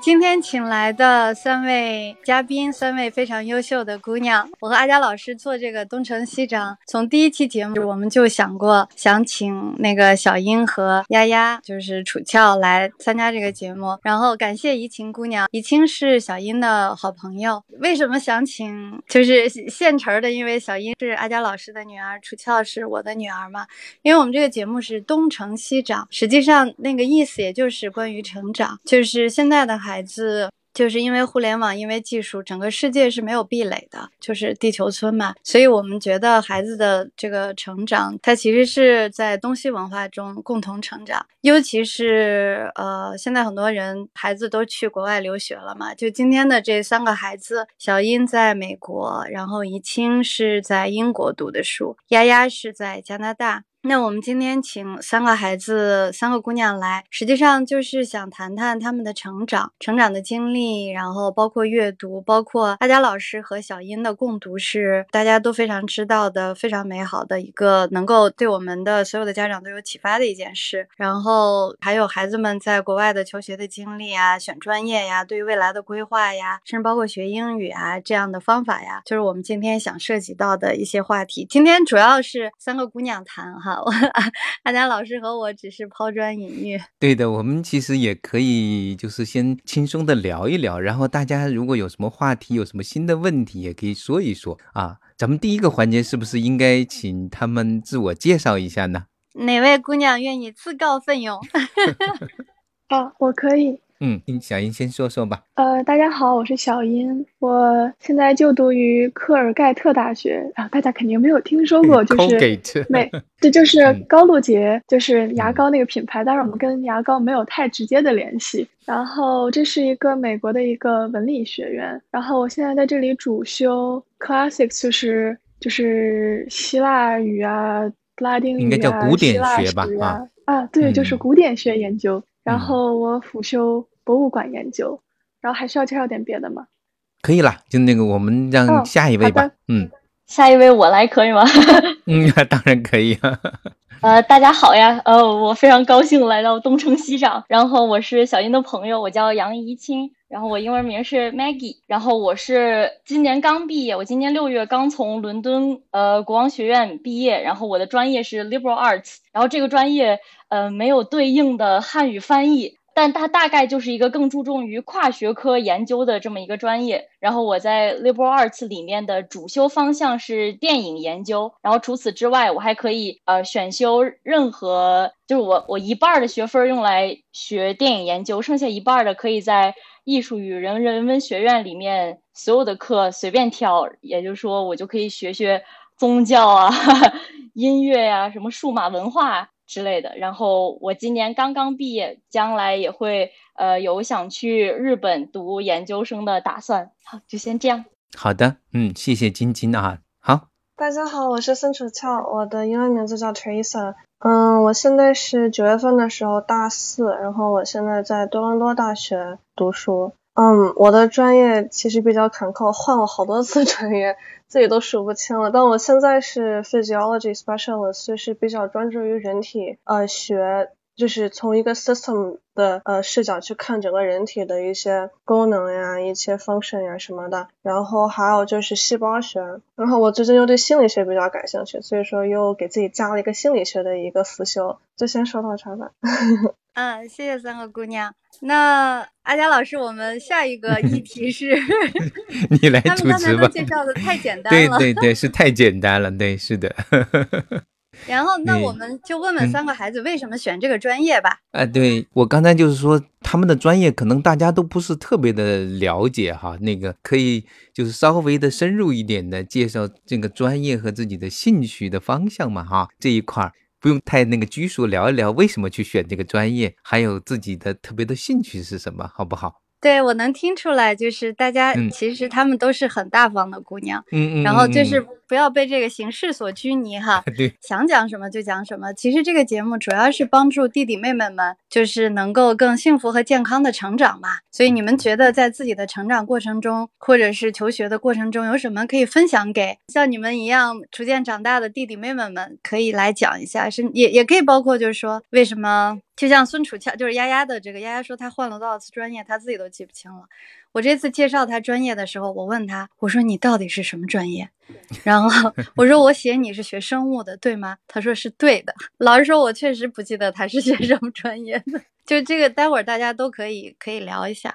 今天请来的三位嘉宾，三位非常优秀的姑娘。我和阿佳老师做这个东城西长，从第一期节目我们就想过，想请那个小英和丫丫，就是楚翘来参加这个节目。然后感谢怡晴姑娘，怡晴是小英的好朋友。为什么想请？就是现成的，因为小英是阿佳老师的女儿，楚翘是我的女儿嘛。因为我们这个节目是东城西长，实际上那个意思也就是关于成长，就是现在的孩。孩子就是因为互联网，因为技术，整个世界是没有壁垒的，就是地球村嘛。所以我们觉得孩子的这个成长，他其实是在东西文化中共同成长。尤其是呃，现在很多人孩子都去国外留学了嘛。就今天的这三个孩子，小英在美国，然后怡清是在英国读的书，丫丫是在加拿大。那我们今天请三个孩子，三个姑娘来，实际上就是想谈谈他们的成长、成长的经历，然后包括阅读，包括阿佳老师和小英的共读，是大家都非常知道的、非常美好的一个，能够对我们的所有的家长都有启发的一件事。然后还有孩子们在国外的求学的经历啊，选专业呀，对于未来的规划呀，甚至包括学英语啊这样的方法呀，就是我们今天想涉及到的一些话题。今天主要是三个姑娘谈哈。我阿佳老师和我只是抛砖引玉。对的，我们其实也可以就是先轻松的聊一聊，然后大家如果有什么话题，有什么新的问题，也可以说一说啊。咱们第一个环节是不是应该请他们自我介绍一下呢？哪位姑娘愿意自告奋勇？啊，我可以。嗯，小英先说说吧。呃，大家好，我是小英，我现在就读于科尔盖特大学。啊，大家肯定没有听说过，就是美，这就是高露洁，就是牙膏那个品牌，但是我们跟牙膏没有太直接的联系。然后这是一个美国的一个文理学院，然后我现在在这里主修 classics，就是就是希腊语啊、拉丁语啊、希腊史啊，啊，对，就是古典学研究。然后我辅修博物馆研究，然后还需要介绍点别的吗？可以了，就那个我们让下一位吧。嗯，下一位我来可以吗？嗯，当然可以。呃，大家好呀，呃，我非常高兴来到东城西长，然后我是小英的朋友，我叫杨怡清，然后我英文名是 Maggie，然后我是今年刚毕业，我今年六月刚从伦敦呃国王学院毕业，然后我的专业是 Liberal Arts，然后这个专业。呃，没有对应的汉语翻译，但它大概就是一个更注重于跨学科研究的这么一个专业。然后我在 liberal arts 里面的主修方向是电影研究，然后除此之外，我还可以呃选修任何，就是我我一半的学分用来学电影研究，剩下一半的可以在艺术与人人文学院里面所有的课随便挑，也就是说我就可以学学宗教啊、音乐呀、什么数码文化。之类的，然后我今年刚刚毕业，将来也会呃有想去日本读研究生的打算。好，就先这样。好的，嗯，谢谢晶晶啊。好，大家好，我是孙楚翘，我的英文名字叫 Teresa。嗯，我现在是九月份的时候大四，然后我现在在多伦多大学读书。嗯，我的专业其实比较坎坷，换了好多次专业。自己都数不清了，但我现在是 physiology specialist，就是比较专注于人体呃学，就是从一个 system 的呃视角去看整个人体的一些功能呀、一些 function 呀什么的。然后还有就是细胞学，然后我最近又对心理学比较感兴趣，所以说又给自己加了一个心理学的一个辅修。就先说到这吧。嗯，谢谢三个姑娘。那阿佳老师，我们下一个议题是，你来主持吧。介绍的太简单了，对对对，是 太简单了，对，是的。然后，那我们就问问三个孩子为什么选这个专业吧。啊，对我刚才就是说，他们的专业可能大家都不是特别的了解哈，那个可以就是稍微的深入一点的介绍这个专业和自己的兴趣的方向嘛哈，这一块儿。不用太那个拘束，聊一聊为什么去选这个专业，还有自己的特别的兴趣是什么，好不好？对我能听出来，就是大家其实他们都是很大方的姑娘，嗯嗯，然后就是不要被这个形式所拘泥哈，对，想讲什么就讲什么。其实这个节目主要是帮助弟弟妹妹们，就是能够更幸福和健康的成长嘛。所以你们觉得在自己的成长过程中，或者是求学的过程中，有什么可以分享给像你们一样逐渐长大的弟弟妹妹们，可以来讲一下，是也也可以包括就是说为什么。就像孙楚俏，就是丫丫的这个丫丫说，她换了多少次专业，她自己都记不清了。我这次介绍她专业的时候，我问她，我说你到底是什么专业？然后 我说我写你是学生物的，对吗？她说是对的。老实说，我确实不记得她是学什么专业的。就这个，待会儿大家都可以可以聊一下。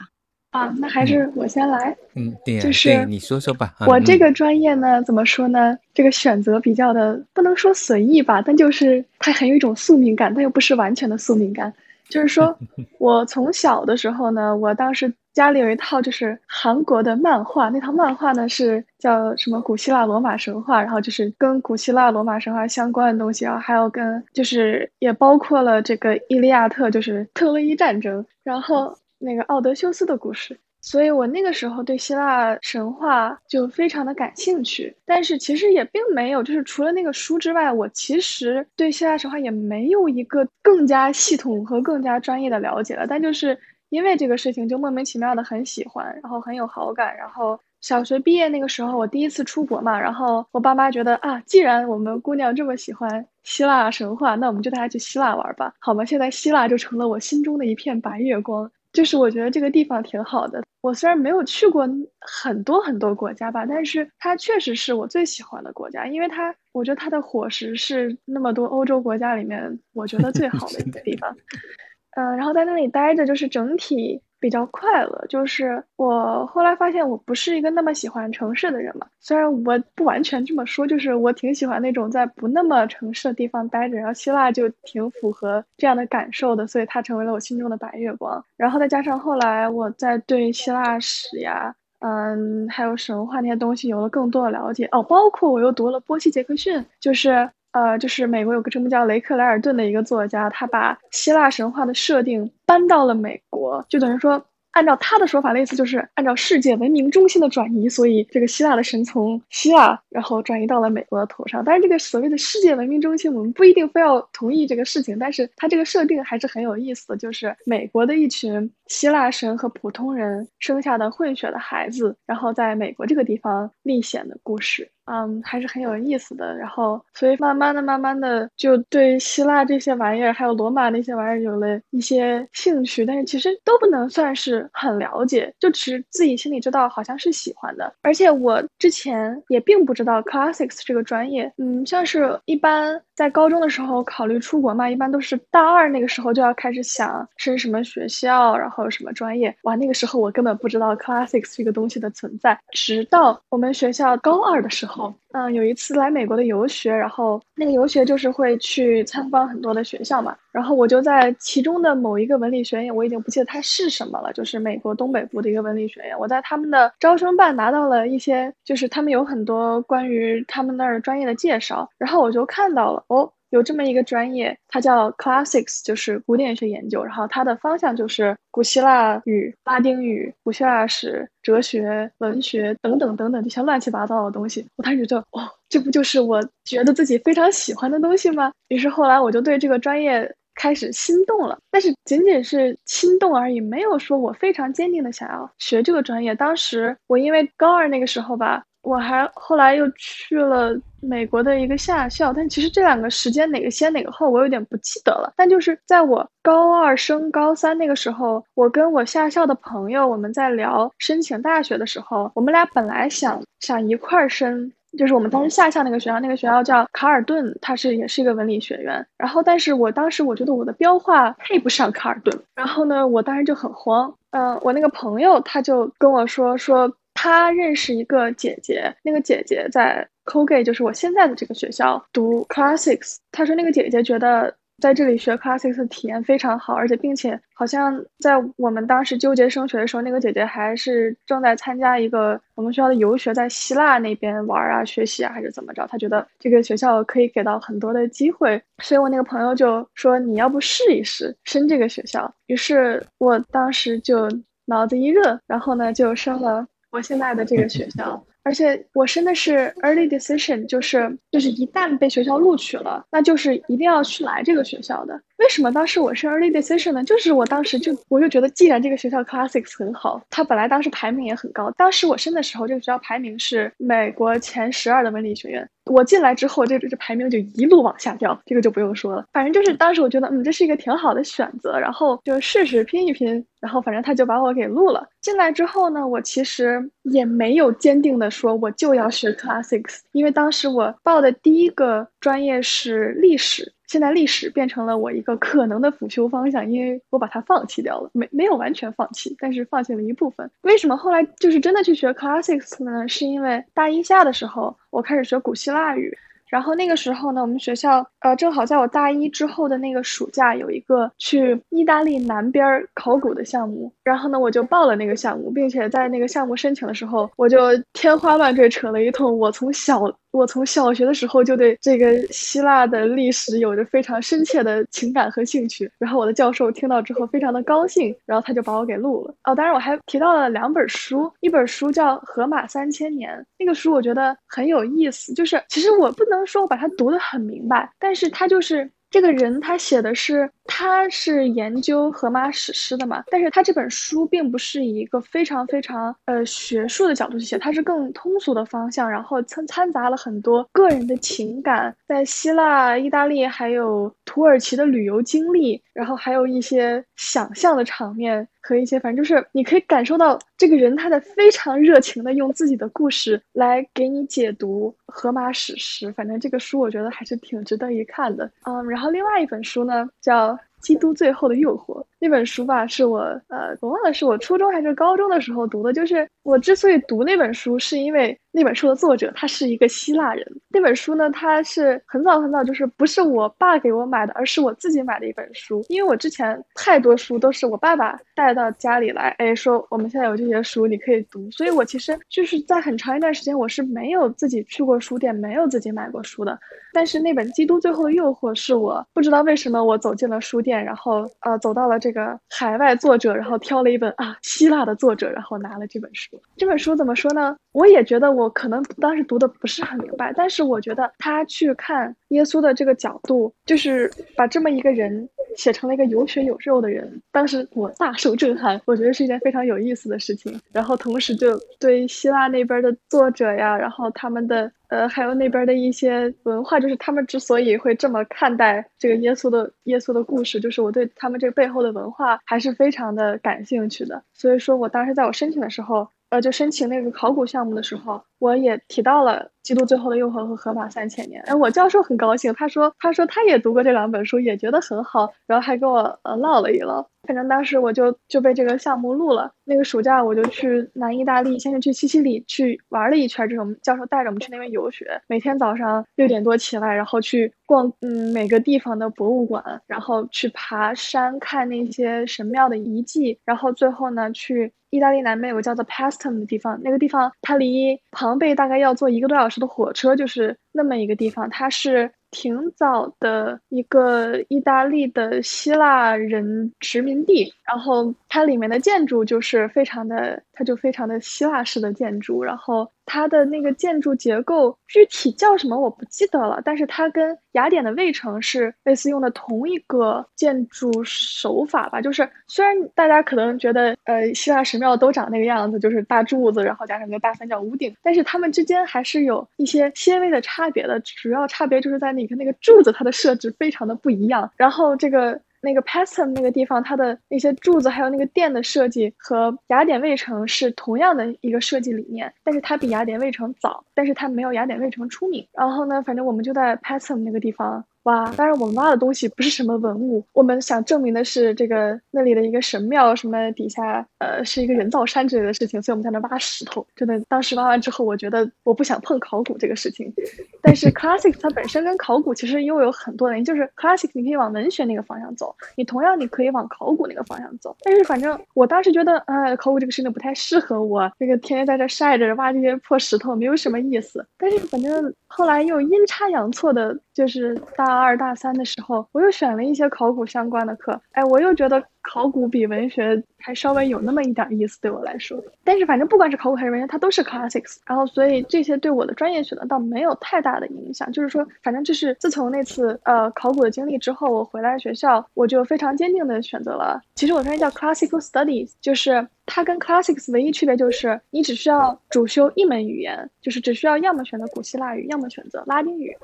啊，那还是我先来。嗯，对，就是你说说吧。我这个专业呢，怎么说呢？这个选择比较的不能说随意吧，但就是它很有一种宿命感，但又不是完全的宿命感。就是说，我从小的时候呢，我当时家里有一套就是韩国的漫画，那套漫画呢是叫什么古希腊罗马神话，然后就是跟古希腊罗马神话相关的东西，然后还有跟就是也包括了这个伊利亚特，就是特洛伊战争，然后。那个奥德修斯的故事，所以我那个时候对希腊神话就非常的感兴趣。但是其实也并没有，就是除了那个书之外，我其实对希腊神话也没有一个更加系统和更加专业的了解了。但就是因为这个事情，就莫名其妙的很喜欢，然后很有好感。然后小学毕业那个时候，我第一次出国嘛，然后我爸妈觉得啊，既然我们姑娘这么喜欢希腊神话，那我们就带她去希腊玩吧，好吗？现在希腊就成了我心中的一片白月光。就是我觉得这个地方挺好的。我虽然没有去过很多很多国家吧，但是它确实是我最喜欢的国家，因为它，我觉得它的伙食是那么多欧洲国家里面我觉得最好的一个地方。嗯，然后在那里待着，就是整体。比较快乐，就是我后来发现我不是一个那么喜欢城市的人嘛。虽然我不完全这么说，就是我挺喜欢那种在不那么城市的地方待着。然后希腊就挺符合这样的感受的，所以它成为了我心中的白月光。然后再加上后来我在对希腊史呀，嗯，还有神话那些东西有了更多的了解。哦，包括我又读了波西·杰克逊，就是呃，就是美国有个这么叫雷克莱尔顿的一个作家，他把希腊神话的设定。搬到了美国，就等于说，按照他的说法，类似就是按照世界文明中心的转移，所以这个希腊的神从希腊，然后转移到了美国的头上。但是这个所谓的世界文明中心，我们不一定非要同意这个事情，但是他这个设定还是很有意思的，就是美国的一群希腊神和普通人生下的混血的孩子，然后在美国这个地方历险的故事。嗯，还是很有意思的。然后，所以慢慢的、慢慢的，就对希腊这些玩意儿，还有罗马那些玩意儿，有了一些兴趣。但是其实都不能算是很了解，就只自己心里知道，好像是喜欢的。而且我之前也并不知道 classics 这个专业。嗯，像是一般在高中的时候考虑出国嘛，一般都是大二那个时候就要开始想升什么学校，然后什么专业。哇，那个时候我根本不知道 classics 这个东西的存在，直到我们学校高二的时候。嗯，有一次来美国的游学，然后那个游学就是会去参观很多的学校嘛，然后我就在其中的某一个文理学院，我已经不记得它是什么了，就是美国东北部的一个文理学院，我在他们的招生办拿到了一些，就是他们有很多关于他们那儿专业的介绍，然后我就看到了哦。有这么一个专业，它叫 Classics，就是古典学研究。然后它的方向就是古希腊语、拉丁语、古希腊史、哲学、文学等等等等这些乱七八糟的东西。我当时就，哦，这不就是我觉得自己非常喜欢的东西吗？于是后来我就对这个专业开始心动了，但是仅仅是心动而已，没有说我非常坚定的想要学这个专业。当时我因为高二那个时候吧。我还后来又去了美国的一个下校，但其实这两个时间哪个先哪个后，我有点不记得了。但就是在我高二升高三那个时候，我跟我下校的朋友，我们在聊申请大学的时候，我们俩本来想想一块儿申，就是我们当时下校那个学校，那个学校叫卡尔顿，它是也是一个文理学院。然后，但是我当时我觉得我的标化配不上卡尔顿，然后呢，我当时就很慌。嗯，我那个朋友他就跟我说说。他认识一个姐姐，那个姐姐在 Colgate，就是我现在的这个学校读 Classics。他说那个姐姐觉得在这里学 Classics 的体验非常好，而且并且好像在我们当时纠结升学的时候，那个姐姐还是正在参加一个我们学校的游学，在希腊那边玩啊、学习啊，还是怎么着？他觉得这个学校可以给到很多的机会，所以我那个朋友就说你要不试一试申这个学校。于是我当时就。脑子一热，然后呢就升了我现在的这个学校。而且我申的是 early decision，就是就是一旦被学校录取了，那就是一定要去来这个学校的。为什么当时我是 early decision 呢？就是我当时就我就觉得，既然这个学校 classics 很好，它本来当时排名也很高。当时我申的时候，这个学校排名是美国前十二的文理学院。我进来之后，这这排名就一路往下掉，这个就不用说了。反正就是当时我觉得，嗯，这是一个挺好的选择，然后就试试拼一拼，然后反正他就把我给录了。进来之后呢，我其实也没有坚定的说我就要学 classics，因为当时我报的第一个专业是历史。现在历史变成了我一个可能的辅修方向，因为我把它放弃掉了，没没有完全放弃，但是放弃了一部分。为什么后来就是真的去学 classics 呢？是因为大一下的时候，我开始学古希腊语。然后那个时候呢，我们学校呃正好在我大一之后的那个暑假有一个去意大利南边考古的项目，然后呢我就报了那个项目，并且在那个项目申请的时候，我就天花乱坠扯了一通。我从小我从小学的时候就对这个希腊的历史有着非常深切的情感和兴趣，然后我的教授听到之后非常的高兴，然后他就把我给录了。哦，当然我还提到了两本书，一本书叫《荷马三千年》，那个书我觉得很有意思，就是其实我不能。说我把它读得很明白，但是它就是这个人，他写的是他是研究荷马史诗的嘛，但是他这本书并不是以一个非常非常呃学术的角度去写，他是更通俗的方向，然后掺掺杂了很多个人的情感，在希腊、意大利还有土耳其的旅游经历，然后还有一些想象的场面。和一些，反正就是你可以感受到这个人他在非常热情的用自己的故事来给你解读荷马史诗。反正这个书我觉得还是挺值得一看的。嗯，然后另外一本书呢叫。基督最后的诱惑那本书吧，是我呃，我忘了是我初中还是高中的时候读的。就是我之所以读那本书，是因为那本书的作者他是一个希腊人。那本书呢，它是很早很早，就是不是我爸给我买的，而是我自己买的一本书。因为我之前太多书都是我爸爸带到家里来，哎，说我们现在有这些书，你可以读。所以我其实就是在很长一段时间，我是没有自己去过书店，没有自己买过书的。但是那本《基督最后的诱惑》是我不知道为什么我走进了书店，然后呃走到了这个海外作者，然后挑了一本啊希腊的作者，然后拿了这本书。这本书怎么说呢？我也觉得我可能当时读的不是很明白，但是我觉得他去看耶稣的这个角度，就是把这么一个人写成了一个有血有肉的人。当时我大受震撼，我觉得是一件非常有意思的事情。然后同时就对希腊那边的作者呀，然后他们的。呃，还有那边的一些文化，就是他们之所以会这么看待这个耶稣的耶稣的故事，就是我对他们这个背后的文化还是非常的感兴趣的。所以说我当时在我申请的时候，呃，就申请那个考古项目的时候，我也提到了《基督最后的诱惑》和《荷马三千年》。哎，我教授很高兴，他说他说他也读过这两本书，也觉得很好，然后还跟我呃唠了一唠。反正当时我就就被这个项目录了。那个暑假我就去南意大利，先是去西西里去玩了一圈，这种教授带着我们去那边游学。每天早上六点多起来，然后去逛嗯每个地方的博物馆，然后去爬山看那些神庙的遗迹，然后最后呢去意大利南面有个叫做 Pasto 的地方，那个地方它离庞贝大概要坐一个多小时的火车，就是那么一个地方，它是。挺早的一个意大利的希腊人殖民地，然后它里面的建筑就是非常的，它就非常的希腊式的建筑，然后。它的那个建筑结构具体叫什么我不记得了，但是它跟雅典的卫城是类似用的同一个建筑手法吧。就是虽然大家可能觉得，呃，希腊神庙都长那个样子，就是大柱子，然后加上个大三角屋顶，但是它们之间还是有一些些微的差别的。主要差别就是在那个那个柱子，它的设置非常的不一样。然后这个。那个 Paston 那个地方，它的那些柱子还有那个殿的设计和雅典卫城是同样的一个设计理念，但是它比雅典卫城早，但是它没有雅典卫城出名。然后呢，反正我们就在 Paston 那个地方。挖，当然我们挖的东西不是什么文物，我们想证明的是这个那里的一个神庙，什么底下呃是一个人造山之类的事情，所以我们在那挖石头。真的，当时挖完之后，我觉得我不想碰考古这个事情。但是 classic 它本身跟考古其实又有很多联系，就是 classic 你可以往文学那个方向走，你同样你可以往考古那个方向走。但是反正我当时觉得，呃，考古这个事情不太适合我，这个天天在这晒着挖这些破石头没有什么意思。但是反正后来又阴差阳错的就是大二大三的时候，我又选了一些考古相关的课。哎，我又觉得考古比文学还稍微有那么一点意思，对我来说。但是反正不管是考古还是文学，它都是 classics。然后所以这些对我的专业选择倒没有太大的影响。就是说，反正就是自从那次呃考古的经历之后，我回来学校，我就非常坚定的选择了。其实我专业叫 classical studies，就是它跟 classics 唯一区别就是你只需要主修一门语言，就是只需要要么选择古希腊语，要么选择拉丁语。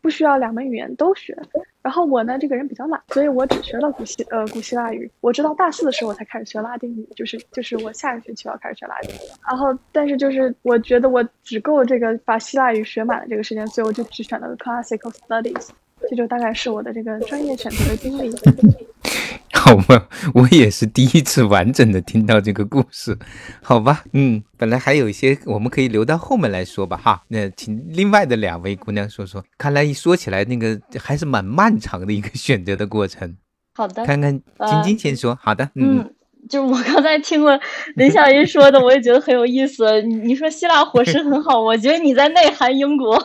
不需要两门语言都学，然后我呢这个人比较懒，所以我只学了古希呃古希腊语。我知道大四的时候我才开始学拉丁语，就是就是我下个学期要开始学拉丁语。然后但是就是我觉得我只够这个把希腊语学满了这个时间，所以我就只选了 classical studies。这就大概是我的这个专业选择的经历。好吧，我也是第一次完整的听到这个故事，好吧，嗯，本来还有一些我们可以留到后面来说吧，哈，那请另外的两位姑娘说说，看来一说起来，那个还是蛮漫长的一个选择的过程。好的，看看晶晶先说，好的，嗯。就是我刚才听了林小云说的，我也觉得很有意思。你说希腊伙食很好，我觉得你在内涵英国。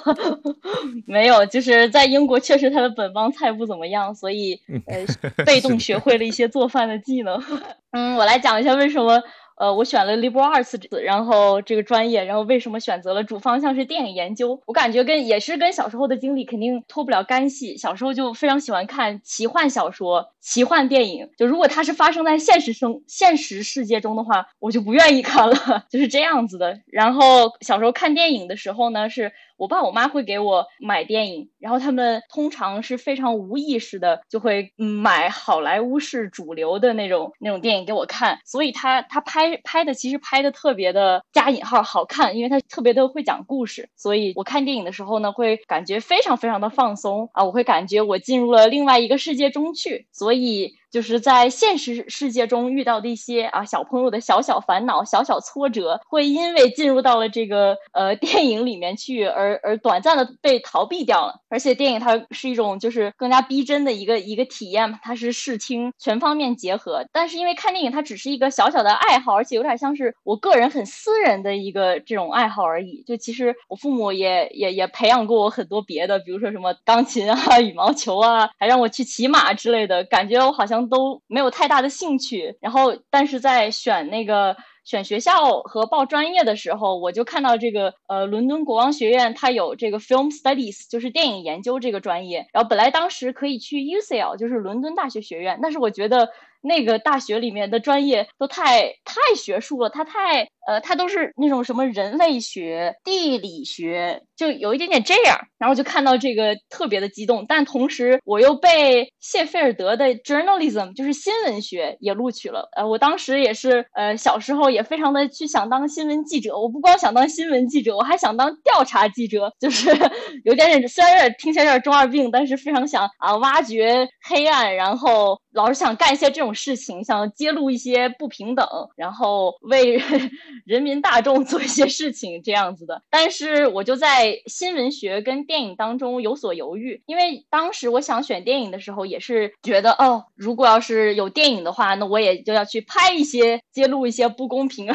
没有，就是在英国确实它的本帮菜不怎么样，所以呃 被动学会了一些做饭的技能。嗯，我来讲一下为什么。呃，我选了 liberal arts，然后这个专业，然后为什么选择了主方向是电影研究？我感觉跟也是跟小时候的经历肯定脱不了干系。小时候就非常喜欢看奇幻小说、奇幻电影，就如果它是发生在现实生现实世界中的话，我就不愿意看了，就是这样子的。然后小时候看电影的时候呢，是。我爸我妈会给我买电影，然后他们通常是非常无意识的就会买好莱坞式主流的那种那种电影给我看，所以他他拍拍的其实拍的特别的加引号好看，因为他特别的会讲故事，所以我看电影的时候呢会感觉非常非常的放松啊，我会感觉我进入了另外一个世界中去，所以。就是在现实世界中遇到的一些啊小朋友的小小烦恼、小小挫折，会因为进入到了这个呃电影里面去而而短暂的被逃避掉了。而且电影它是一种就是更加逼真的一个一个体验嘛，它是视听全方面结合。但是因为看电影它只是一个小小的爱好，而且有点像是我个人很私人的一个这种爱好而已。就其实我父母也也也培养过我很多别的，比如说什么钢琴啊、羽毛球啊，还让我去骑马之类的，感觉我好像。都没有太大的兴趣，然后但是在选那个选学校和报专业的时候，我就看到这个呃伦敦国王学院它有这个 film studies，就是电影研究这个专业，然后本来当时可以去 UCL，就是伦敦大学学院，但是我觉得。那个大学里面的专业都太太学术了，它太呃，它都是那种什么人类学、地理学，就有一点点这样。然后就看到这个特别的激动，但同时我又被谢菲尔德的 journalism，就是新闻学也录取了。呃，我当时也是呃小时候也非常的去想当新闻记者，我不光想当新闻记者，我还想当调查记者，就是 有点点虽然有点听起来有点中二病，但是非常想啊挖掘黑暗，然后老是想干一些这种。事情想揭露一些不平等，然后为人民大众 做一些事情这样子的，但是我就在新闻学跟电影当中有所犹豫，因为当时我想选电影的时候，也是觉得哦，如果要是有电影的话，那我也就要去拍一些揭露一些不公平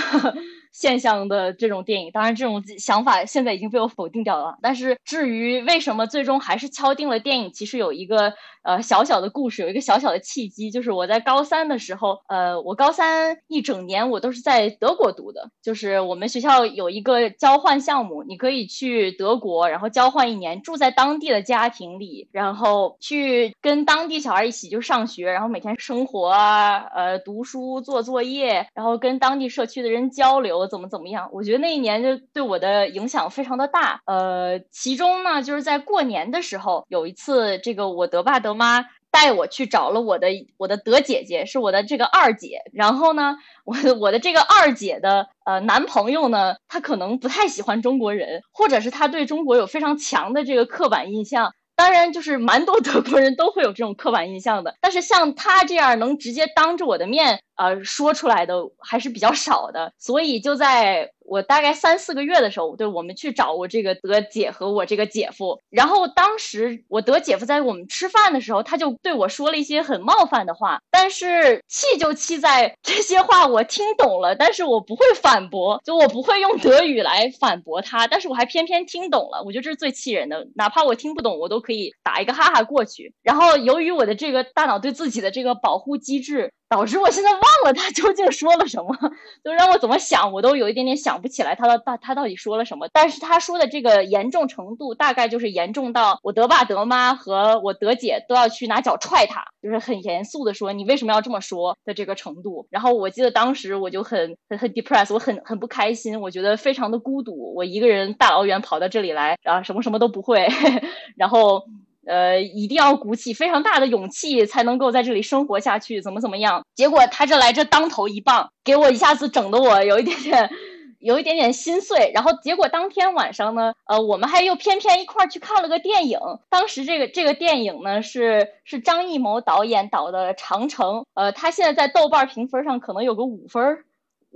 现象的这种电影。当然，这种想法现在已经被我否定掉了。但是至于为什么最终还是敲定了电影，其实有一个。呃，小小的故事有一个小小的契机，就是我在高三的时候，呃，我高三一整年我都是在德国读的，就是我们学校有一个交换项目，你可以去德国，然后交换一年，住在当地的家庭里，然后去跟当地小孩一起就上学，然后每天生活啊，呃，读书做作业，然后跟当地社区的人交流，怎么怎么样？我觉得那一年就对我的影响非常的大。呃，其中呢，就是在过年的时候有一次，这个我德爸德。妈带我去找了我的我的德姐姐，是我的这个二姐。然后呢，我我的这个二姐的呃男朋友呢，他可能不太喜欢中国人，或者是他对中国有非常强的这个刻板印象。当然，就是蛮多德国人都会有这种刻板印象的，但是像他这样能直接当着我的面呃说出来的还是比较少的。所以就在我大概三四个月的时候，对我们去找我这个德姐和我这个姐夫，然后当时我德姐夫在我们吃饭的时候，他就对我说了一些很冒犯的话，但是气就气在这些话我听懂了，但是我不会反驳，就我不会用德语来反驳他，但是我还偏偏听懂了，我觉得这是最气人的，哪怕我听不懂，我都可以打一个哈哈过去。然后由于我的这个大脑对自己的这个保护机制。导致我现在忘了他究竟说了什么，就让我怎么想我都有一点点想不起来他的大他到底说了什么。但是他说的这个严重程度，大概就是严重到我德爸德妈和我德姐都要去拿脚踹他，就是很严肃的说你为什么要这么说的这个程度。然后我记得当时我就很很很 depressed，我很很不开心，我觉得非常的孤独，我一个人大老远跑到这里来，然后什么什么都不会，然后。呃，一定要鼓起非常大的勇气才能够在这里生活下去，怎么怎么样？结果他这来这当头一棒，给我一下子整的我有一点点，有一点点心碎。然后结果当天晚上呢，呃，我们还又偏偏一块儿去看了个电影。当时这个这个电影呢是是张艺谋导演导的《长城》，呃，他现在在豆瓣评分上可能有个五分儿。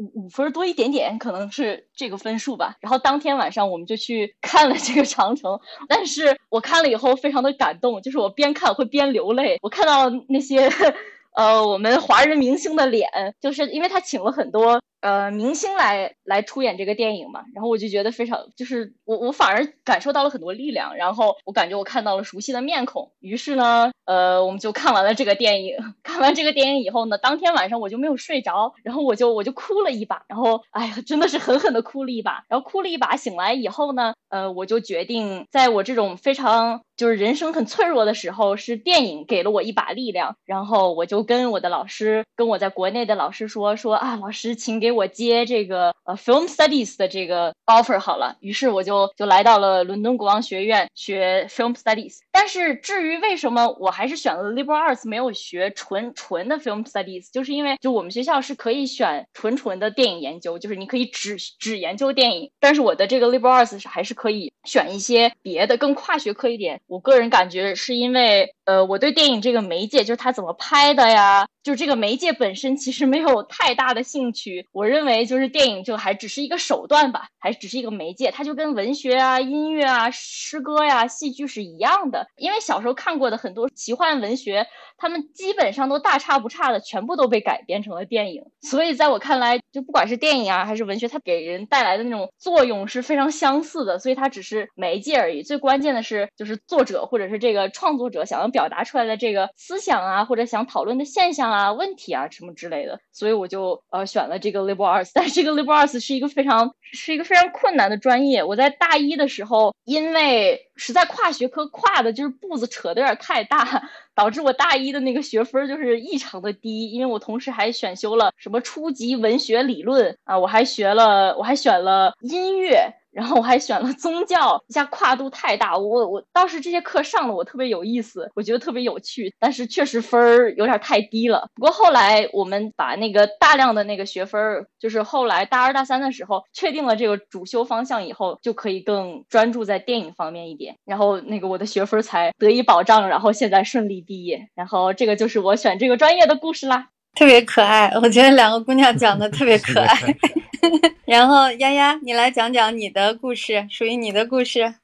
五五分多一点点，可能是这个分数吧。然后当天晚上我们就去看了这个长城，但是我看了以后非常的感动，就是我边看会边流泪。我看到那些，呃，我们华人明星的脸，就是因为他请了很多。呃，明星来来出演这个电影嘛，然后我就觉得非常，就是我我反而感受到了很多力量，然后我感觉我看到了熟悉的面孔，于是呢，呃，我们就看完了这个电影。看完这个电影以后呢，当天晚上我就没有睡着，然后我就我就哭了一把，然后哎呀，真的是狠狠的哭了一把，然后哭了一把，醒来以后呢，呃，我就决定在我这种非常就是人生很脆弱的时候，是电影给了我一把力量，然后我就跟我的老师，跟我在国内的老师说说啊，老师，请给。我接这个呃 film studies 的这个 offer 好了，于是我就就来到了伦敦国王学院学 film studies。但是至于为什么我还是选了 liberal arts 没有学纯纯的 film studies，就是因为就我们学校是可以选纯纯的电影研究，就是你可以只只研究电影。但是我的这个 liberal arts 是还是可以选一些别的更跨学科一点。我个人感觉是因为呃我对电影这个媒介就是它怎么拍的呀，就这个媒介本身其实没有太大的兴趣。我。我认为就是电影就还只是一个手段吧，还只是一个媒介，它就跟文学啊、音乐啊、诗歌呀、戏剧是一样的。因为小时候看过的很多奇幻文学。他们基本上都大差不差的，全部都被改编成了电影。所以在我看来，就不管是电影啊还是文学，它给人带来的那种作用是非常相似的。所以它只是是媒介而已。最关键的是，就是作者或者是这个创作者想要表达出来的这个思想啊，或者想讨论的现象啊、问题啊什么之类的。所以我就呃选了这个 liberal arts。但是这个 liberal arts 是一个非常是一个非常困难的专业。我在大一的时候，因为实在跨学科跨的就是步子扯的有点太大。导致我大一的那个学分就是异常的低，因为我同时还选修了什么初级文学理论啊，我还学了，我还选了音乐。然后我还选了宗教，一下跨度太大。我我当时这些课上的我特别有意思，我觉得特别有趣，但是确实分儿有点太低了。不过后来我们把那个大量的那个学分儿，就是后来大二大三的时候确定了这个主修方向以后，就可以更专注在电影方面一点。然后那个我的学分才得以保障，然后现在顺利毕业。然后这个就是我选这个专业的故事啦，特别可爱。我觉得两个姑娘讲的特别可爱。然后丫丫，你来讲讲你的故事，属于你的故事。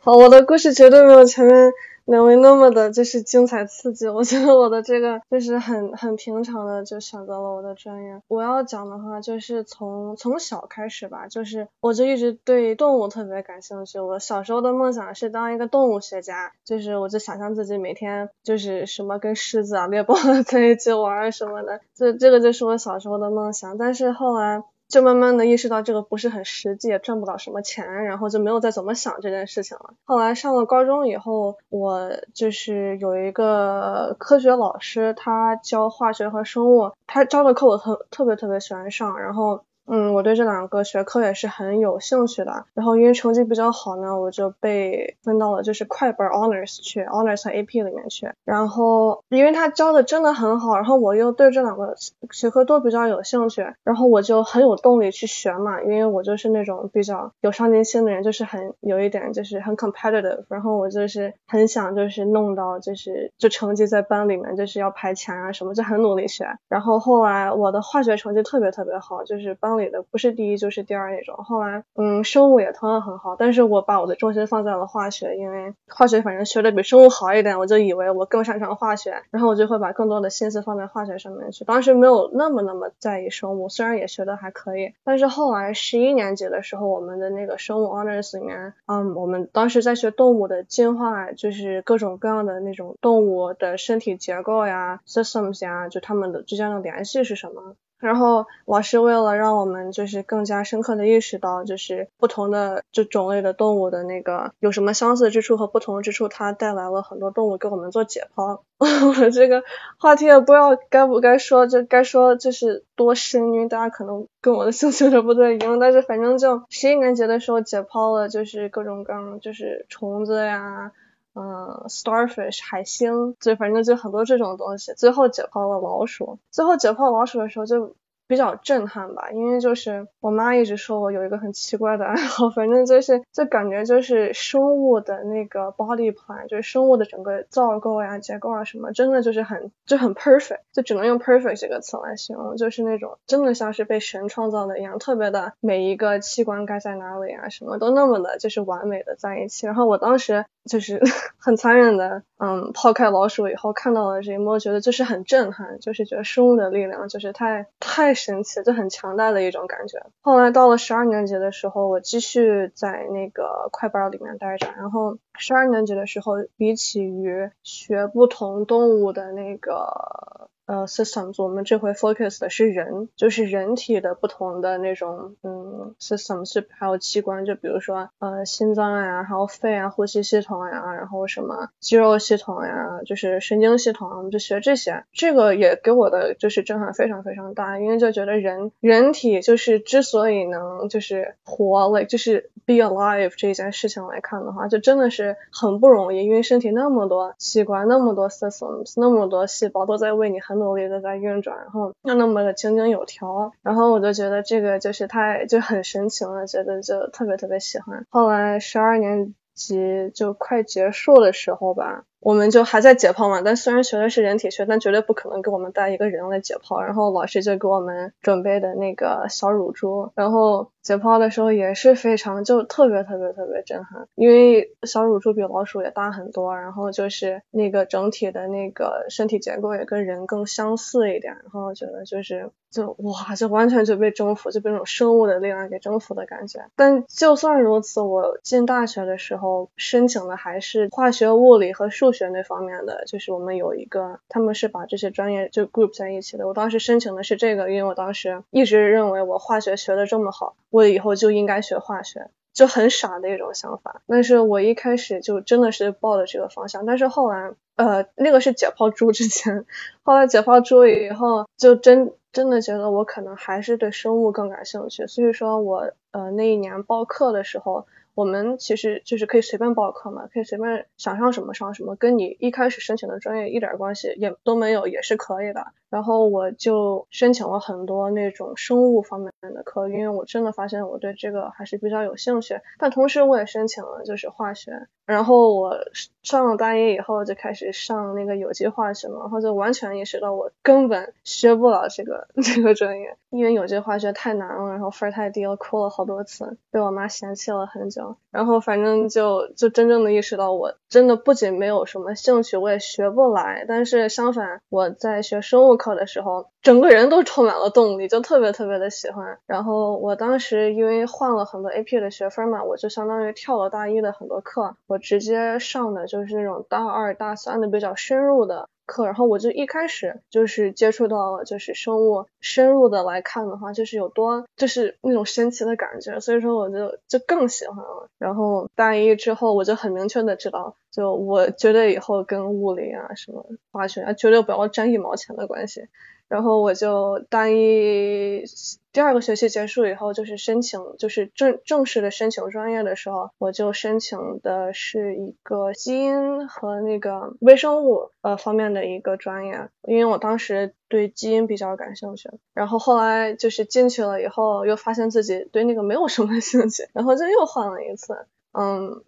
好，我的故事绝对没有前面。两位那么的就是精彩刺激，我觉得我的这个就是很很平常的就选择了我的专业。我要讲的话就是从从小开始吧，就是我就一直对动物特别感兴趣。我小时候的梦想是当一个动物学家，就是我就想象自己每天就是什么跟狮子啊、猎豹 在一起玩什么的，这这个就是我小时候的梦想。但是后来。就慢慢的意识到这个不是很实际，也赚不到什么钱，然后就没有再怎么想这件事情了。后来上了高中以后，我就是有一个科学老师，他教化学和生物，他教的课我特特别特别喜欢上，然后。嗯，我对这两个学科也是很有兴趣的。然后因为成绩比较好呢，我就被分到了就是快本 honors 去，honors 和 AP 里面去。然后因为他教的真的很好，然后我又对这两个学科都比较有兴趣，然后我就很有动力去学嘛。因为我就是那种比较有上进心的人，就是很有一点就是很 competitive。然后我就是很想就是弄到就是就成绩在班里面就是要排前啊什么，就很努力学。然后后来我的化学成绩特别特别好，就是班。里的不是第一就是第二那种。后来，嗯，生物也同样很好，但是我把我的重心放在了化学，因为化学反正学的比生物好一点，我就以为我更擅长化学，然后我就会把更多的心思放在化学上面去。当时没有那么那么在意生物，虽然也学的还可以，但是后来十一年级的时候，我们的那个生物 honors 里面，嗯，我们当时在学动物的进化，就是各种各样的那种动物的身体结构呀，systems 呀，就它们的之间的联系是什么。然后老师为了让我们就是更加深刻的意识到，就是不同的就种类的动物的那个有什么相似之处和不同之处，他带来了很多动物给我们做解剖。我这个话题也不知道该不该说，就该说就是多深，因为大家可能跟我的兴趣有点不太一样。但是反正就十一年级的时候解剖了，就是各种各样就是虫子呀，嗯，starfish 海星，就反正就很多这种东西。最后解剖了老鼠，最后解剖老鼠的时候就。比较震撼吧，因为就是我妈一直说我有一个很奇怪的爱好，反正就是就感觉就是生物的那个 body plan，就是生物的整个造构呀、结构啊什么，真的就是很就很 perfect，就只能用 perfect 这个词来形容，就是那种真的像是被神创造的一样，特别的每一个器官该在哪里啊，什么都那么的就是完美的在一起。然后我当时就是 很残忍的，嗯，抛开老鼠以后看到了这一幕，觉得就是很震撼，就是觉得生物的力量就是太太。神奇，就很强大的一种感觉。后来到了十二年级的时候，我继续在那个快班里面待着。然后十二年级的时候，比起于学不同动物的那个。呃，systems，我们这回 focus 的是人，就是人体的不同的那种，嗯，systems，还有器官，就比如说，呃，心脏呀，还有肺啊，呼吸系统呀，然后什么肌肉系统呀，就是神经系统，我们就学这些。这个也给我的就是震撼非常非常大，因为就觉得人人体就是之所以能就是活就是 be alive 这件事情来看的话，就真的是很不容易，因为身体那么多器官，那么多 systems，那么多细胞都在为你很。努力的在运转，然后就那么的井井有条，然后我就觉得这个就是太就很神奇了，觉得就特别特别喜欢。后来十二年级就快结束的时候吧。我们就还在解剖嘛，但虽然学的是人体学，但绝对不可能给我们带一个人来解剖。然后老师就给我们准备的那个小乳猪，然后解剖的时候也是非常就特别特别特别震撼，因为小乳猪比老鼠也大很多，然后就是那个整体的那个身体结构也跟人更相似一点，然后觉得就是就哇，就完全就被征服，就被那种生物的力量给征服的感觉。但就算如此，我进大学的时候申请的还是化学、物理和数。学那方面的，就是我们有一个，他们是把这些专业就 group 在一起的。我当时申请的是这个，因为我当时一直认为我化学学的这么好，我以后就应该学化学，就很傻的一种想法。但是我一开始就真的是报的这个方向，但是后来，呃，那个是解剖猪之前，后来解剖猪以后，就真真的觉得我可能还是对生物更感兴趣。所以说我呃那一年报课的时候。我们其实就是可以随便报课嘛，可以随便想上什么上什么，跟你一开始申请的专业一点关系也都没有，也是可以的。然后我就申请了很多那种生物方面的课，因为我真的发现我对这个还是比较有兴趣。但同时我也申请了就是化学，然后我上了大一以后就开始上那个有机化学嘛，然后就完全意识到我根本学不了这个 这个专业，因为有机化学太难了，然后分太低了，哭了好多次，被我妈嫌弃了很久。然后反正就就真正的意识到，我真的不仅没有什么兴趣，我也学不来。但是相反，我在学生物课的时候，整个人都充满了动力，就特别特别的喜欢。然后我当时因为换了很多 AP 的学分嘛，我就相当于跳了大一的很多课，我直接上的就是那种大二大三的比较深入的。课，然后我就一开始就是接触到了，就是生物深入的来看的话，就是有多就是那种神奇的感觉，所以说我就就更喜欢了。然后大一之后，我就很明确的知道，就我绝对以后跟物理啊什么化学啊，绝对不要沾一毛钱的关系。然后我就大一第二个学期结束以后，就是申请，就是正正式的申请专业的时候，我就申请的是一个基因和那个微生物呃方面的一个专业，因为我当时对基因比较感兴趣。然后后来就是进去了以后，又发现自己对那个没有什么兴趣，然后就又换了一次，嗯。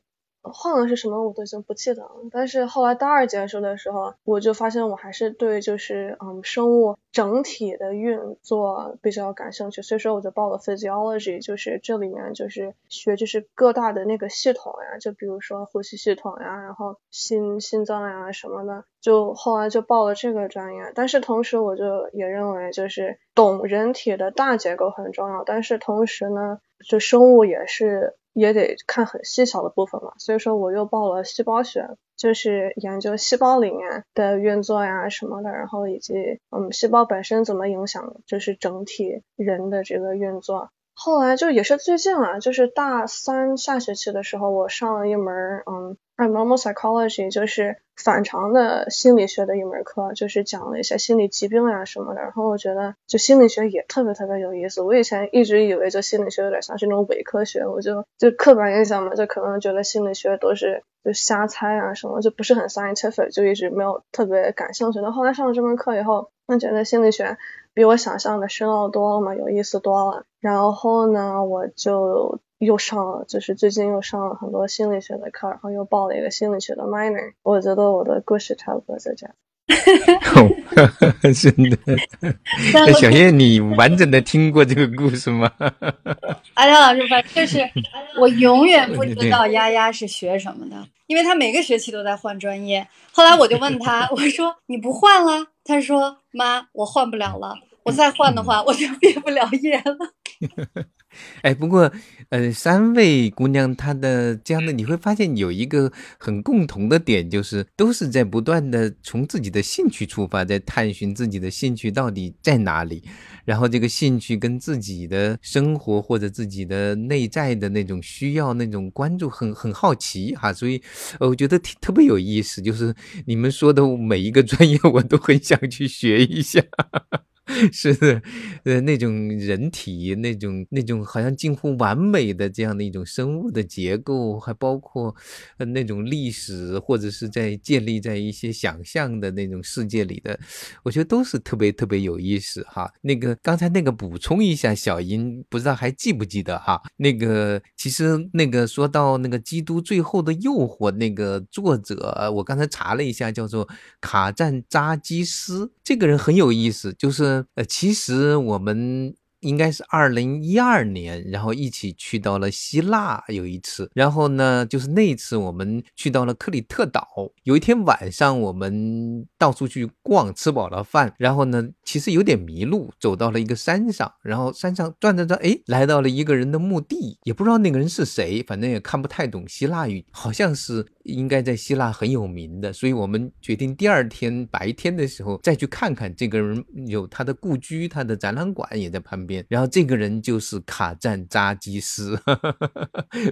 换了是什么我都已经不记得了。但是后来大二结束的时候，我就发现我还是对就是嗯生物整体的运作比较感兴趣，所以说我就报了 physiology，就是这里面就是学就是各大的那个系统呀，就比如说呼吸系统呀，然后心心脏呀什么的，就后来就报了这个专业。但是同时我就也认为就是懂人体的大结构很重要，但是同时呢，就生物也是。也得看很细小的部分嘛，所以说我又报了细胞学，就是研究细胞里面的运作呀什么的，然后以及嗯细胞本身怎么影响就是整体人的这个运作。后来就也是最近啊，就是大三下学期的时候，我上了一门嗯。Abnormal psychology 就是反常的心理学的一门课，就是讲了一些心理疾病呀什么的。然后我觉得就心理学也特别特别有意思。我以前一直以为就心理学有点像是那种伪科学，我就就刻板印象嘛，就可能觉得心理学都是就瞎猜啊什么，就不是很 scientific，就一直没有特别感兴趣。但后来上了这门课以后，我觉得心理学比我想象的深奥多了嘛，有意思多了。然后呢，我就。又上了，就是最近又上了很多心理学的课，然后又报了一个心理学的 minor。我觉得我的故事差不多就这样。真的，小叶，你完整的听过这个故事吗？阿亮老师，反正就是我永远不知道丫丫是学什么的，因为他每个学期都在换专业。后来我就问他，我说你不换了？他说妈，我换不了了，我再换的话我就毕不了业了。哎，不过，呃，三位姑娘她的这样的，你会发现有一个很共同的点，就是都是在不断的从自己的兴趣出发，在探寻自己的兴趣到底在哪里，然后这个兴趣跟自己的生活或者自己的内在的那种需要、那种关注很很好奇哈，所以我觉得特别有意思，就是你们说的每一个专业，我都很想去学一下。是的，呃，那种人体，那种那种好像近乎完美的这样的一种生物的结构，还包括呃那种历史，或者是在建立在一些想象的那种世界里的，我觉得都是特别特别有意思哈。那个刚才那个补充一下，小英不知道还记不记得哈？那个其实那个说到那个《基督最后的诱惑》，那个作者我刚才查了一下，叫做卡赞扎基斯，这个人很有意思，就是。呃，其实我们。应该是二零一二年，然后一起去到了希腊有一次，然后呢，就是那一次我们去到了克里特岛。有一天晚上，我们到处去逛，吃饱了饭，然后呢，其实有点迷路，走到了一个山上，然后山上转着转，哎，来到了一个人的墓地，也不知道那个人是谁，反正也看不太懂希腊语，好像是应该在希腊很有名的，所以我们决定第二天白天的时候再去看看这个人，有他的故居，他的展览馆也在旁边。然后这个人就是卡赞扎基斯，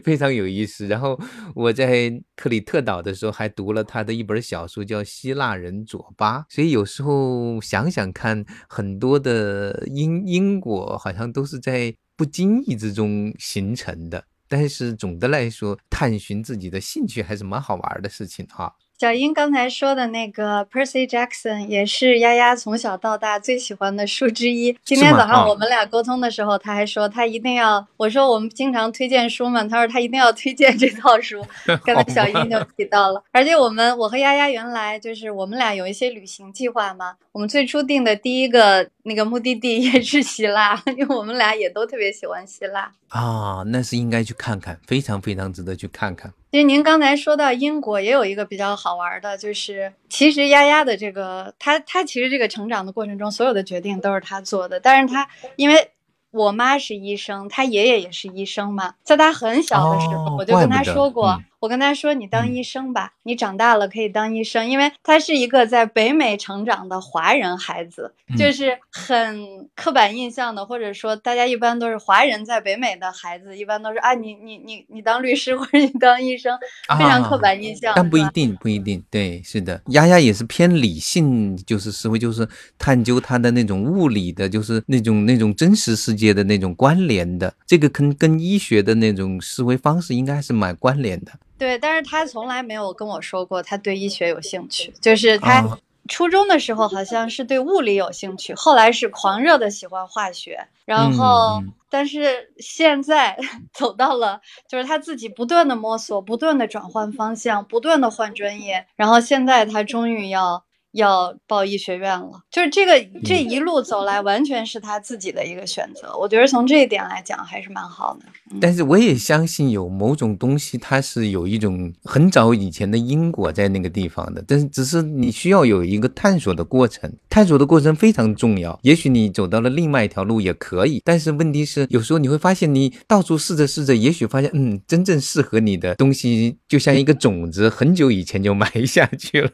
非常有意思。然后我在克里特岛的时候还读了他的一本小说，叫《希腊人佐巴》。所以有时候想想看，很多的因因果好像都是在不经意之中形成的。但是总的来说，探寻自己的兴趣还是蛮好玩的事情哈。小英刚才说的那个 Percy Jackson 也是丫丫从小到大最喜欢的书之一。今天早上我们俩沟通的时候，他还说他一定要。我说我们经常推荐书嘛，他说他一定要推荐这套书。刚才小英就提到了，而且我们我和丫丫原来就是我们俩有一些旅行计划嘛。我们最初定的第一个那个目的地也是希腊，因为我们俩也都特别喜欢希腊啊。那是应该去看看，非常非常值得去看看。其实您刚才说到英国，也有一个比较好玩的，就是其实丫丫的这个，她她其实这个成长的过程中，所有的决定都是她做的。但是她因为我妈是医生，她爷爷也是医生嘛，在她很小的时候，我就跟她说过。我跟他说：“你当医生吧，你长大了可以当医生。”因为他是一个在北美成长的华人孩子，就是很刻板印象的，或者说大家一般都是华人在北美的孩子，一般都是啊，你你你你当律师 或者你当医生，非常刻板印象。但不一定，不一定，对，是的，丫丫也是偏理性，就是思维，就是探究他的那种物理的，就是那种那种真实世界的那种关联的，这个跟跟医学的那种思维方式应该是蛮关联的。对，但是他从来没有跟我说过他对医学有兴趣，就是他初中的时候好像是对物理有兴趣，后来是狂热的喜欢化学，然后。但是现在 走到了，就是他自己不断的摸索，不断的转换方向，不断的换专业，然后现在他终于要。要报医学院了，就是这个这一路走来，完全是他自己的一个选择。我觉得从这一点来讲，还是蛮好的。但是我也相信有某种东西，它是有一种很早以前的因果在那个地方的。但是只是你需要有一个探索的过程，探索的过程非常重要。也许你走到了另外一条路也可以，但是问题是，有时候你会发现，你到处试着试着，也许发现，嗯，真正适合你的东西，就像一个种子，很久以前就埋下去了。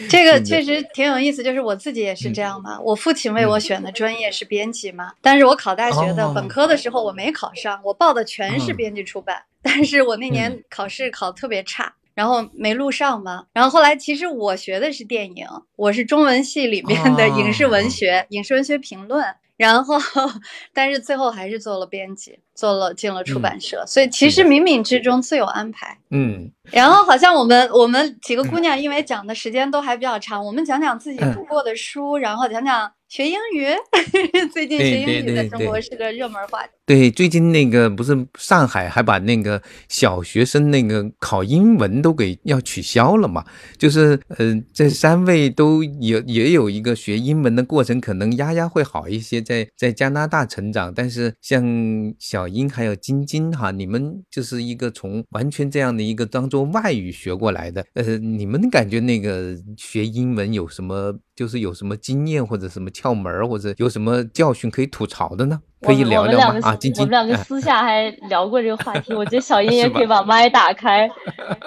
这个确实挺有意思，就是我自己也是这样嘛。我父亲为我选的专业是编辑嘛，但是我考大学的本科的时候我没考上，我报的全是编辑出版，但是我那年考试考特别差，然后没录上嘛。然后后来其实我学的是电影，我是中文系里面的影视文学、影视文学评论。然后，但是最后还是做了编辑，做了进了出版社，所以其实冥冥之中自有安排。嗯。然后好像我们我们几个姑娘，因为讲的时间都还比较长，我们讲讲自己读过的书，然后讲讲。学英语，最近学英语在中国是个热门话题。对，最近那个不是上海还把那个小学生那个考英文都给要取消了嘛？就是，呃，这三位都也也有一个学英文的过程，可能丫丫会好一些，在在加拿大成长。但是像小英还有晶晶哈，你们就是一个从完全这样的一个当做外语学过来的，呃，你们感觉那个学英文有什么？就是有什么经验或者什么窍门或者有什么教训可以吐槽的呢？可以聊聊吗？啊，晶晶，我们两个私下还聊过这个话题。我觉得小英 也可以把麦打开，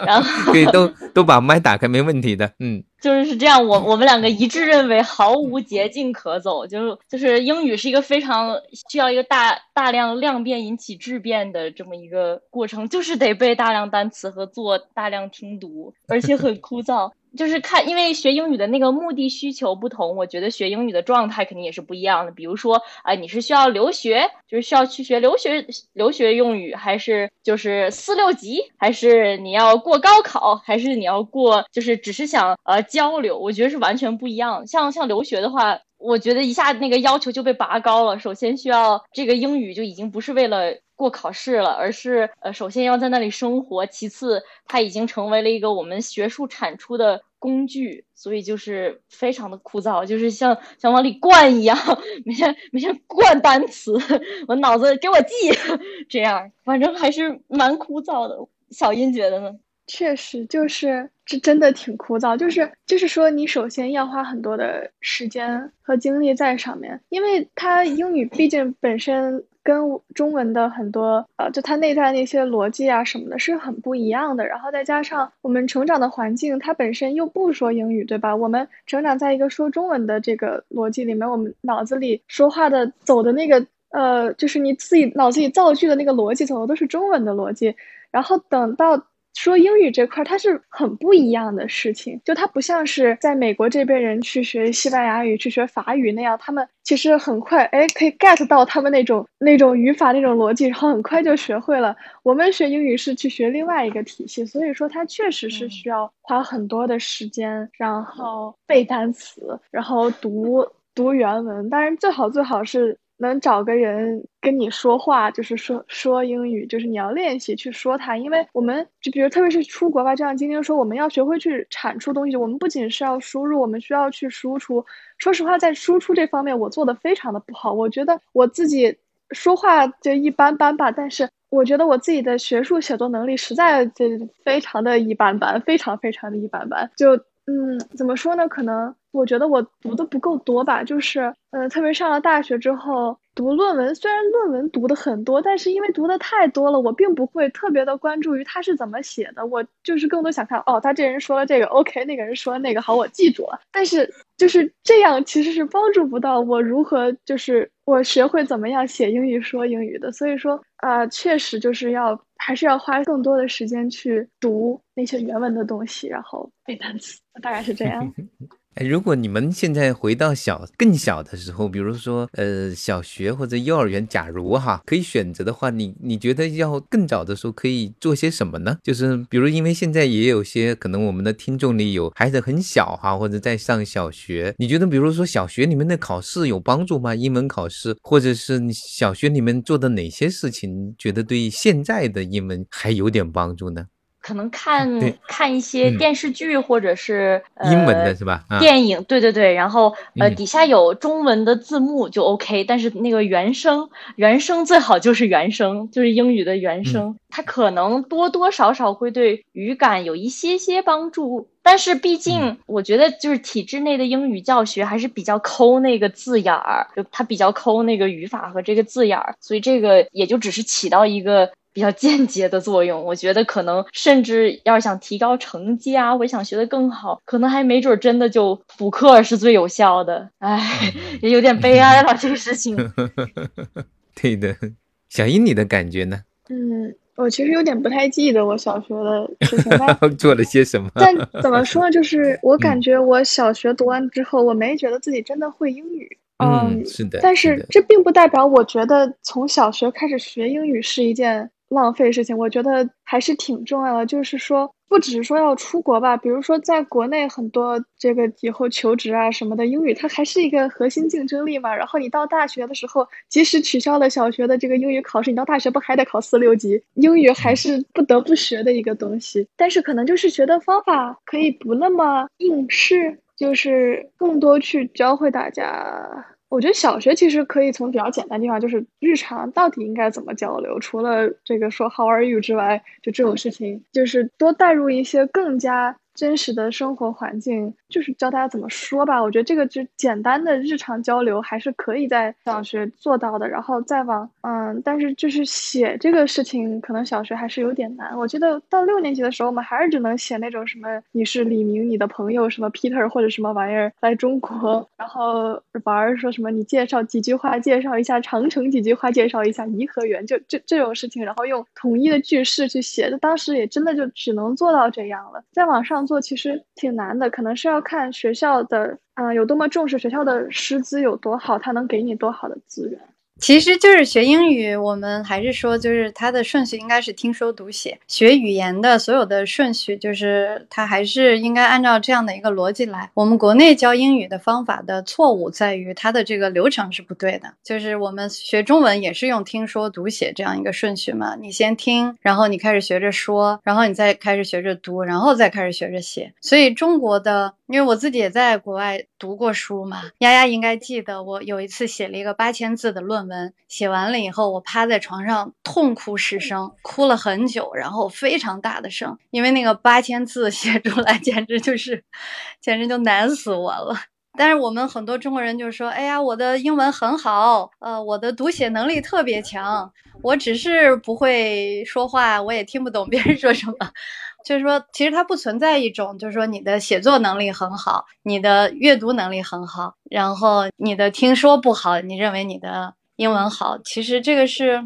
然后 可以都都把麦打开，没问题的。嗯，就是是这样，我我们两个一致认为毫无捷径可走，就是就是英语是一个非常需要一个大大量量变引起质变的这么一个过程，就是得背大量单词和做大量听读，而且很枯燥。就是看，因为学英语的那个目的需求不同，我觉得学英语的状态肯定也是不一样的。比如说，啊，你是需要留学，就是需要去学留学留学用语，还是就是四六级，还是你要过高考，还是你要过，就是只是想呃交流，我觉得是完全不一样。像像留学的话。我觉得一下那个要求就被拔高了。首先需要这个英语就已经不是为了过考试了，而是呃，首先要在那里生活。其次，它已经成为了一个我们学术产出的工具，所以就是非常的枯燥，就是像像往里灌一样，每天每天灌单词，我脑子给我记，这样反正还是蛮枯燥的。小英觉得呢？确实，就是这真的挺枯燥。就是就是说，你首先要花很多的时间和精力在上面，因为它英语毕竟本身跟中文的很多呃，就它内在那些逻辑啊什么的，是很不一样的。然后再加上我们成长的环境，它本身又不说英语，对吧？我们成长在一个说中文的这个逻辑里面，我们脑子里说话的走的那个呃，就是你自己脑子里造句的那个逻辑走的都是中文的逻辑，然后等到。说英语这块，它是很不一样的事情，就它不像是在美国这边人去学西班牙语、去学法语那样，他们其实很快，哎，可以 get 到他们那种那种语法、那种逻辑，然后很快就学会了。我们学英语是去学另外一个体系，所以说它确实是需要花很多的时间，然后背单词，然后读读原文。当然，最好最好是。能找个人跟你说话，就是说说英语，就是你要练习去说它，因为我们就比如特别是出国吧，就像今天说，我们要学会去产出东西，我们不仅是要输入，我们需要去输出。说实话，在输出这方面，我做的非常的不好。我觉得我自己说话就一般般吧，但是我觉得我自己的学术写作能力实在就非常的一般般，非常非常的一般般。就嗯，怎么说呢？可能。我觉得我读的不够多吧，就是，呃，特别上了大学之后读论文，虽然论文读的很多，但是因为读的太多了，我并不会特别的关注于他是怎么写的，我就是更多想看，哦，他这人说了这个，OK，那个人说那个，好，我记住了。但是就是这样，其实是帮助不到我如何就是我学会怎么样写英语说英语的。所以说，啊，确实就是要还是要花更多的时间去读那些原文的东西，然后背单词，大概是这样。哎，如果你们现在回到小更小的时候，比如说呃小学或者幼儿园，假如哈可以选择的话，你你觉得要更早的时候可以做些什么呢？就是比如因为现在也有些可能我们的听众里有孩子很小哈，或者在上小学，你觉得比如说小学里面的考试有帮助吗？英文考试，或者是你小学里面做的哪些事情，觉得对现在的英文还有点帮助呢？可能看看一些电视剧或者是英文的是吧？电影，对对对，然后呃底下有中文的字幕就 OK，但是那个原声原声最好就是原声，就是英语的原声，它可能多多少少会对语感有一些些帮助，但是毕竟我觉得就是体制内的英语教学还是比较抠那个字眼儿，就它比较抠那个语法和这个字眼儿，所以这个也就只是起到一个。比较间接的作用，我觉得可能甚至要是想提高成绩啊，或者想学得更好，可能还没准真的就补课是最有效的。唉，也有点悲哀了这个事情。对的，小英，你的感觉呢？嗯，我其实有点不太记得我小学的事情，做了些什么。但怎么说呢？就是我感觉我小学读完之后，我没觉得自己真的会英语。嗯，是的。但是这并不代表我觉得从小学开始学英语是一件。浪费事情，我觉得还是挺重要的。就是说，不只是说要出国吧，比如说在国内很多这个以后求职啊什么的，英语它还是一个核心竞争力嘛。然后你到大学的时候，即使取消了小学的这个英语考试，你到大学不还得考四六级？英语还是不得不学的一个东西。但是可能就是学的方法可以不那么应试，就是更多去教会大家。我觉得小学其实可以从比较简单的地方，就是日常到底应该怎么交流，除了这个说 How are you 之外，就这种事情，就是多带入一些更加。真实的生活环境就是教大家怎么说吧，我觉得这个就简单的日常交流还是可以在小学做到的，然后再往嗯，但是就是写这个事情，可能小学还是有点难。我记得到六年级的时候，我们还是只能写那种什么你是李明，你的朋友什么 Peter 或者什么玩意儿来中国，然后玩说什么你介绍几句话，介绍一下长城几句话，介绍一下颐和园，就这这种事情，然后用统一的句式去写，当时也真的就只能做到这样了，再往上。工作其实挺难的，可能是要看学校的，嗯，有多么重视学校的师资有多好，他能给你多好的资源。其实就是学英语，我们还是说，就是它的顺序应该是听说读写。学语言的所有的顺序，就是它还是应该按照这样的一个逻辑来。我们国内教英语的方法的错误在于它的这个流程是不对的。就是我们学中文也是用听说读写这样一个顺序嘛，你先听，然后你开始学着说，然后你再开始学着读，然后再开始学着写。所以中国的。因为我自己也在国外读过书嘛，丫丫应该记得，我有一次写了一个八千字的论文，写完了以后，我趴在床上痛哭失声，哭了很久，然后非常大的声，因为那个八千字写出来简直就是，简直就难死我了。但是我们很多中国人就说，哎呀，我的英文很好，呃，我的读写能力特别强，我只是不会说话，我也听不懂别人说什么。就是说，其实它不存在一种，就是说你的写作能力很好，你的阅读能力很好，然后你的听说不好，你认为你的英文好，其实这个是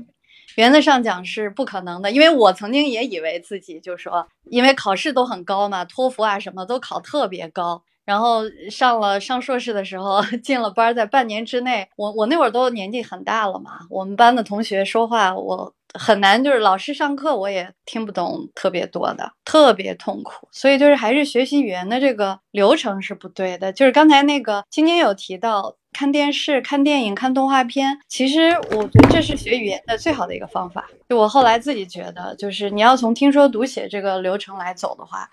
原则上讲是不可能的。因为我曾经也以为自己就说，因为考试都很高嘛，托福啊什么都考特别高，然后上了上硕士的时候 进了班，在半年之内，我我那会儿都年纪很大了嘛，我们班的同学说话我。很难，就是老师上课我也听不懂特别多的，特别痛苦。所以就是还是学习语言的这个流程是不对的。就是刚才那个晶晶有提到看电视、看电影、看动画片，其实我觉得这是学语言的最好的一个方法。就我后来自己觉得，就是你要从听说读写这个流程来走的话，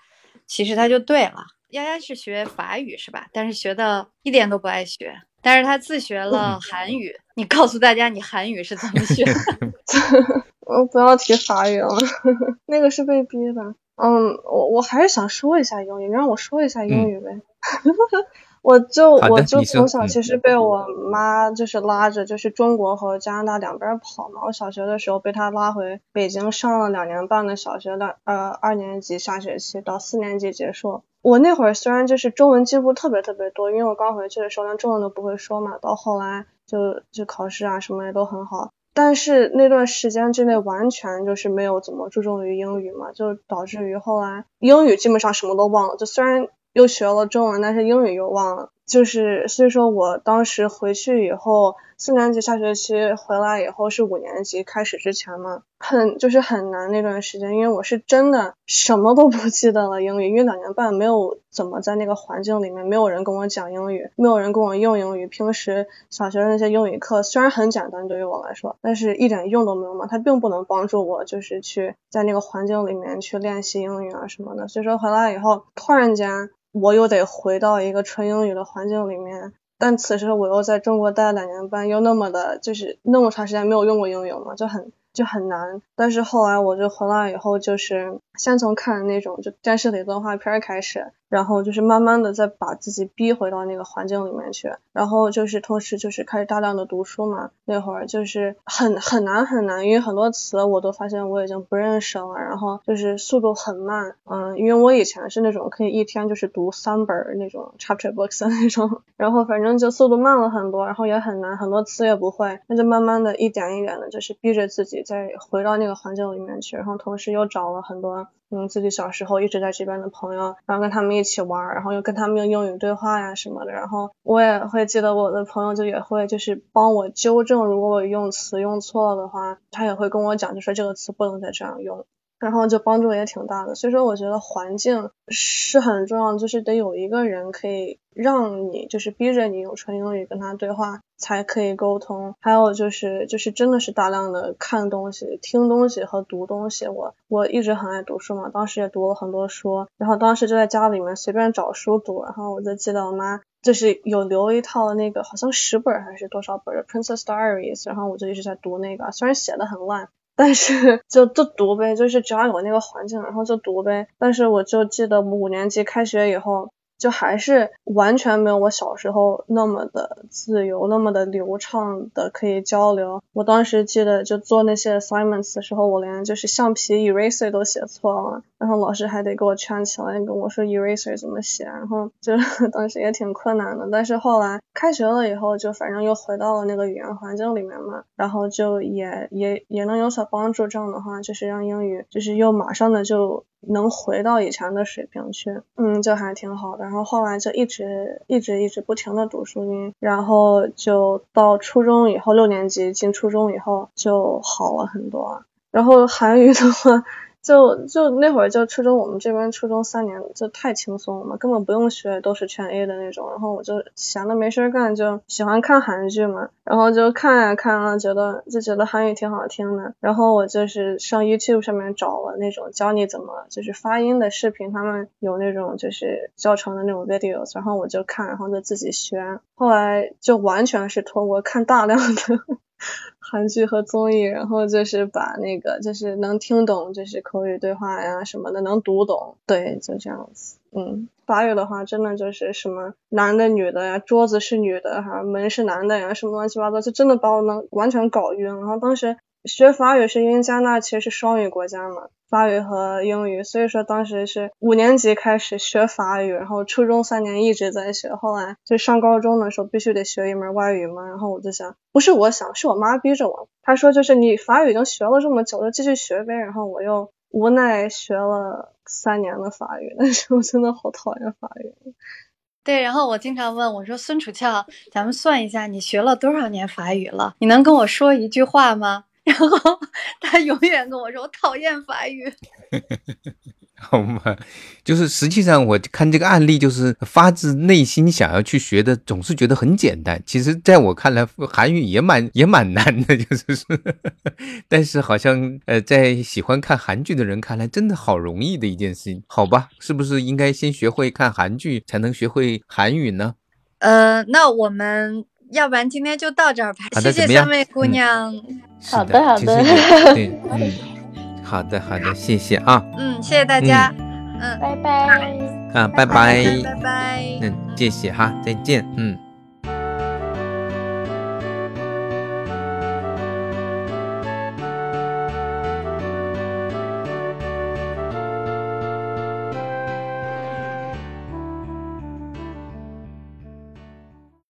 其实它就对了。丫丫是学法语是吧？但是学的一点都不爱学，但是他自学了韩语。你告诉大家你韩语是怎么学？我不要提法语了，那个是被逼的。嗯，我我还是想说一下英语，你让我说一下英语呗。我就我就从小其实被我妈就是拉着，就是中国和加拿大两边跑嘛。我小学的时候被她拉回北京上了两年半的小学，的呃二年级下学期到四年级结束。我那会儿虽然就是中文进步特别特别多，因为我刚回去的时候连中文都不会说嘛，到后来就就考试啊什么也都很好。但是那段时间之内完全就是没有怎么注重于英语嘛，就导致于后来英语基本上什么都忘了。就虽然又学了中文，但是英语又忘了。就是所以说我当时回去以后，四年级下学期回来以后是五年级开始之前嘛，很就是很难那段时间，因为我是真的什么都不记得了英语，因为两年半没有怎么在那个环境里面，没有人跟我讲英语，没有人跟我用英语。平时小学的那些英语课虽然很简单对于我来说，但是一点用都没有嘛，它并不能帮助我就是去在那个环境里面去练习英语啊什么的。所以说回来以后，突然间。我又得回到一个纯英语的环境里面，但此时我又在中国待了两年半，又那么的，就是那么长时间没有用过英语嘛，就很。就很难，但是后来我就回来以后，就是先从看那种就电视里动画片开始，然后就是慢慢的再把自己逼回到那个环境里面去，然后就是同时就是开始大量的读书嘛。那会儿就是很很难很难，因为很多词我都发现我已经不认识了，然后就是速度很慢，嗯，因为我以前是那种可以一天就是读三本那种 chapter books 的那种，然后反正就速度慢了很多，然后也很难，很多词也不会，那就慢慢的一点一点的，就是逼着自己。再回到那个环境里面去，然后同时又找了很多嗯自己小时候一直在这边的朋友，然后跟他们一起玩，然后又跟他们用英语对话呀什么的，然后我也会记得我的朋友就也会就是帮我纠正，如果我用词用错了的话，他也会跟我讲，就说这个词不能再这样用。然后就帮助也挺大的，所以说我觉得环境是很重要，就是得有一个人可以让你，就是逼着你用纯英语跟他对话，才可以沟通。还有就是，就是真的是大量的看东西、听东西和读东西。我我一直很爱读书嘛，当时也读了很多书，然后当时就在家里面随便找书读，然后我就记得我妈就是有留一套那个好像十本还是多少本的《Princess Diaries》，然后我就一直在读那个，虽然写的很烂。但是就就读呗，就是只要有那个环境，然后就读呗。但是我就记得五年级开学以后。就还是完全没有我小时候那么的自由，那么的流畅的可以交流。我当时记得就做那些 assignments 的时候，我连就是橡皮 eraser 都写错了，然后老师还得给我圈起来，跟我说 eraser 怎么写，然后就 当时也挺困难的。但是后来开学了以后，就反正又回到了那个语言环境里面嘛，然后就也也也能有所帮助。这样的话，就是让英语就是又马上的就。能回到以前的水平去，嗯，就还挺好的。然后后来就一直一直一直不停的读书，然后就到初中以后，六年级进初中以后就好了很多。然后韩语的话。就就那会儿就初中，我们这边初中三年就太轻松了嘛，根本不用学，都是全 A 的那种。然后我就闲的没事干，就喜欢看韩剧嘛，然后就看呀看啊，觉得就觉得韩语挺好听的。然后我就是上 YouTube 上面找了那种教你怎么就是发音的视频，他们有那种就是教程的那种 videos，然后我就看，然后就自己学。后来就完全是通过看大量的。韩剧和综艺，然后就是把那个就是能听懂，就是口语对话呀什么的能读懂，对，就这样子。嗯，法语的话真的就是什么男的女的呀，桌子是女的哈，门是男的呀，什么乱七八糟，就真的把我能完全搞晕。然后当时。学法语是因为加拿大其实是双语国家嘛，法语和英语，所以说当时是五年级开始学法语，然后初中三年一直在学，后来就上高中的时候必须得学一门外语嘛，然后我就想，不是我想，是我妈逼着我，她说就是你法语已经学了这么久，就继续学呗，然后我又无奈学了三年的法语，但是我真的好讨厌法语。对，然后我经常问我说孙楚翘，咱们算一下你学了多少年法语了？你能跟我说一句话吗？然后 他永远跟我说：“我讨厌法语。”好吗？就是实际上我看这个案例，就是发自内心想要去学的，总是觉得很简单。其实，在我看来，韩语也蛮也蛮难的，就是，但是好像呃，在喜欢看韩剧的人看来，真的好容易的一件事情，好吧？是不是应该先学会看韩剧，才能学会韩语呢？呃，那我们。要不然今天就到这儿吧。谢谢三位姑娘。好的，好的。对，嗯，好的，好的，谢谢啊。嗯，谢谢大家。嗯，拜拜。嗯，拜拜。拜拜。嗯，谢谢哈，再见。嗯。